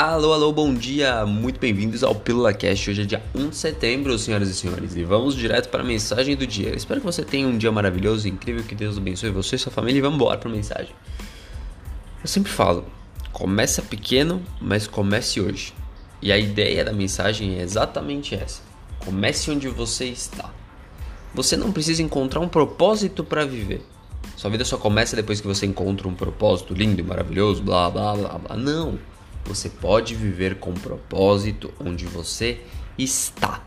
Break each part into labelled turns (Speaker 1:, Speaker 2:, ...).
Speaker 1: Alô, alô, bom dia, muito bem-vindos ao Pílula Cast. Hoje é dia 1 de setembro, senhoras e senhores, e vamos direto para a mensagem do dia. Espero que você tenha um dia maravilhoso, incrível, que Deus abençoe você e sua família e vamos embora para a mensagem. Eu sempre falo, começa pequeno, mas comece hoje. E a ideia da mensagem é exatamente essa: comece onde você está. Você não precisa encontrar um propósito para viver. Sua vida só começa depois que você encontra um propósito lindo e maravilhoso, blá blá blá blá. Não. Você pode viver com propósito onde você está.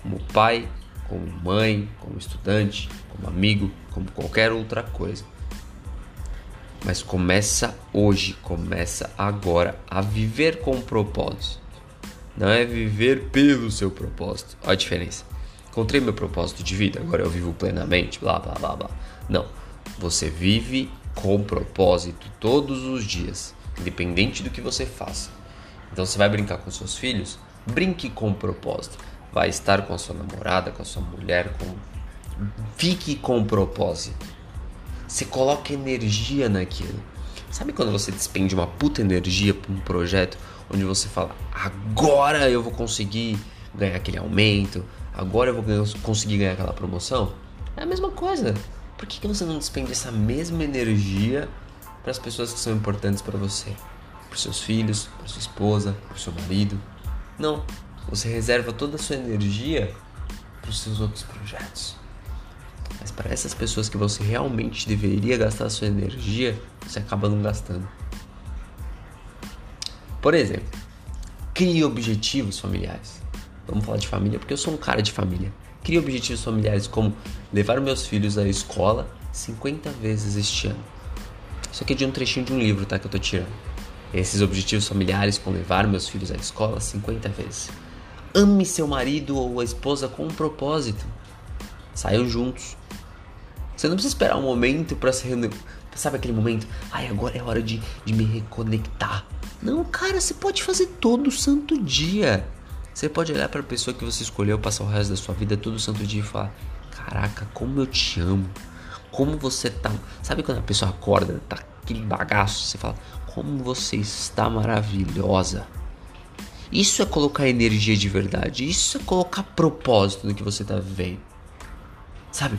Speaker 1: Como pai, como mãe, como estudante, como amigo, como qualquer outra coisa. Mas começa hoje, começa agora a viver com propósito. Não é viver pelo seu propósito. Olha a diferença. Encontrei meu propósito de vida, agora eu vivo plenamente, blá blá blá blá. Não. Você vive com propósito todos os dias independente do que você faça. Então você vai brincar com seus filhos, brinque com propósito. Vai estar com a sua namorada, com a sua mulher, com fique com propósito. Você coloca energia naquilo. Sabe quando você despende uma puta energia para um projeto onde você fala: "Agora eu vou conseguir ganhar aquele aumento, agora eu vou conseguir ganhar aquela promoção"? É a mesma coisa. Por que, que você não despende essa mesma energia para as pessoas que são importantes para você, para seus filhos, para sua esposa, para seu marido. Não, você reserva toda a sua energia para os seus outros projetos. Mas para essas pessoas que você realmente deveria gastar a sua energia, você acaba não gastando. Por exemplo, crie objetivos familiares. Vamos falar de família porque eu sou um cara de família. Crie objetivos familiares como levar meus filhos à escola 50 vezes este ano isso aqui é de um trechinho de um livro, tá? Que eu tô tirando. Esses objetivos familiares com levar meus filhos à escola 50 vezes. Ame seu marido ou a esposa com um propósito. Saiam juntos. Você não precisa esperar um momento para se reunir. Sabe aquele momento? Ai, agora é hora de, de me reconectar. Não, cara, você pode fazer todo santo dia. Você pode olhar para a pessoa que você escolheu passar o resto da sua vida todo santo dia e falar: Caraca, como eu te amo. Como você tá. Sabe quando a pessoa acorda, tá aquele bagaço, você fala: Como você está maravilhosa. Isso é colocar energia de verdade. Isso é colocar propósito no que você tá vivendo. Sabe?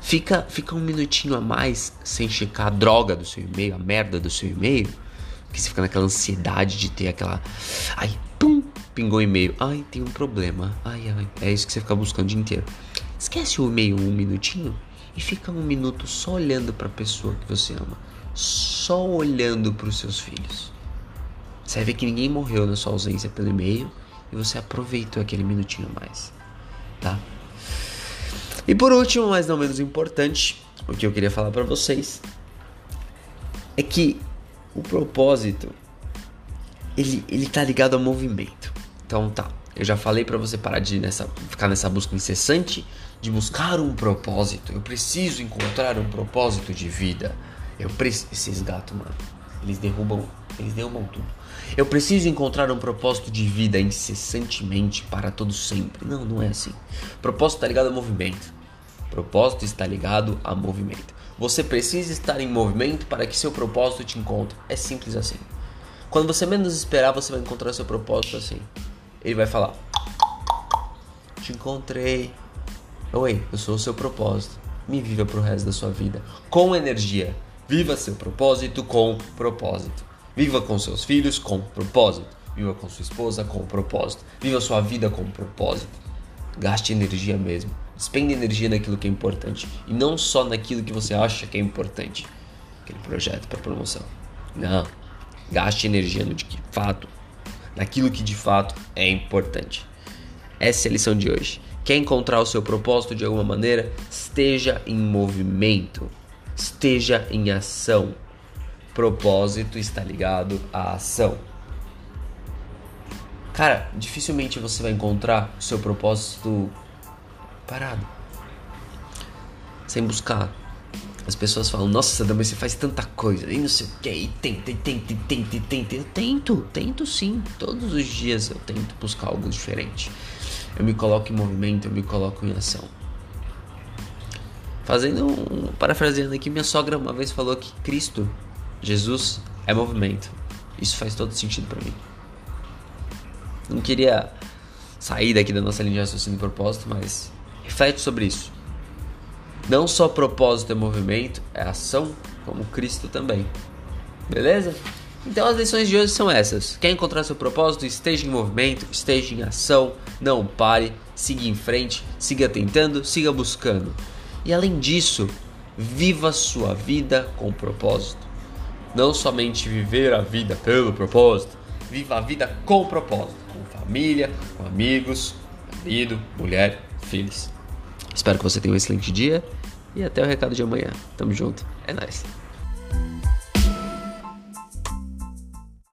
Speaker 1: Fica, fica um minutinho a mais sem checar a droga do seu e-mail, a merda do seu e-mail. Que você fica naquela ansiedade de ter aquela. Ai, pum! Pingou o e-mail. Ai, tem um problema. Ai, ai. É isso que você fica buscando o dia inteiro. Esquece o e-mail um minutinho e fica um minuto só olhando para a pessoa que você ama, só olhando para os seus filhos. Você vai ver que ninguém morreu na sua ausência pelo e-mail e você aproveitou aquele minutinho mais, tá? E por último, mas não menos importante, o que eu queria falar para vocês é que o propósito ele, ele tá ligado ao movimento. Então tá, eu já falei para você parar de nessa, ficar nessa busca incessante de buscar um propósito. Eu preciso encontrar um propósito de vida. Eu preciso. Esses gatos, mano, eles derrubam, eles derrubam tudo. Eu preciso encontrar um propósito de vida incessantemente para todo sempre. Não, não é assim. Propósito está ligado ao movimento. Propósito está ligado a movimento. Você precisa estar em movimento para que seu propósito te encontre. É simples assim. Quando você menos esperar, você vai encontrar seu propósito assim. Ele vai falar: Te encontrei. Oi, eu sou o seu propósito. Me viva pro resto da sua vida com energia. Viva seu propósito com propósito. Viva com seus filhos com propósito. Viva com sua esposa com propósito. Viva sua vida com propósito. Gaste energia mesmo. Despende energia naquilo que é importante e não só naquilo que você acha que é importante. Aquele projeto para promoção. Não. Gaste energia no de fato naquilo que de fato é importante. Essa é a lição de hoje. Quer encontrar o seu propósito de alguma maneira? Esteja em movimento, esteja em ação. Propósito está ligado à ação. Cara, dificilmente você vai encontrar o seu propósito parado, sem buscar, as pessoas falam, nossa, mas você faz tanta coisa, e não sei o que, e tenta, e tenta, e tenta, e tenta. Eu tento, tento sim. Todos os dias eu tento buscar algo diferente. Eu me coloco em movimento, eu me coloco em ação. Fazendo um. Parafraseando aqui, minha sogra uma vez falou que Cristo, Jesus, é movimento. Isso faz todo sentido para mim. Não queria sair daqui da nossa linha de raciocínio e propósito, mas reflete sobre isso. Não só propósito é movimento, é ação, como Cristo também. Beleza? Então as lições de hoje são essas. Quer encontrar seu propósito? Esteja em movimento, esteja em ação, não pare, siga em frente, siga tentando, siga buscando. E além disso, viva sua vida com propósito. Não somente viver a vida pelo propósito, viva a vida com propósito, com família, com amigos, marido, mulher, filhos. Espero que você tenha um excelente dia e até o recado de amanhã. Tamo junto. É nóis.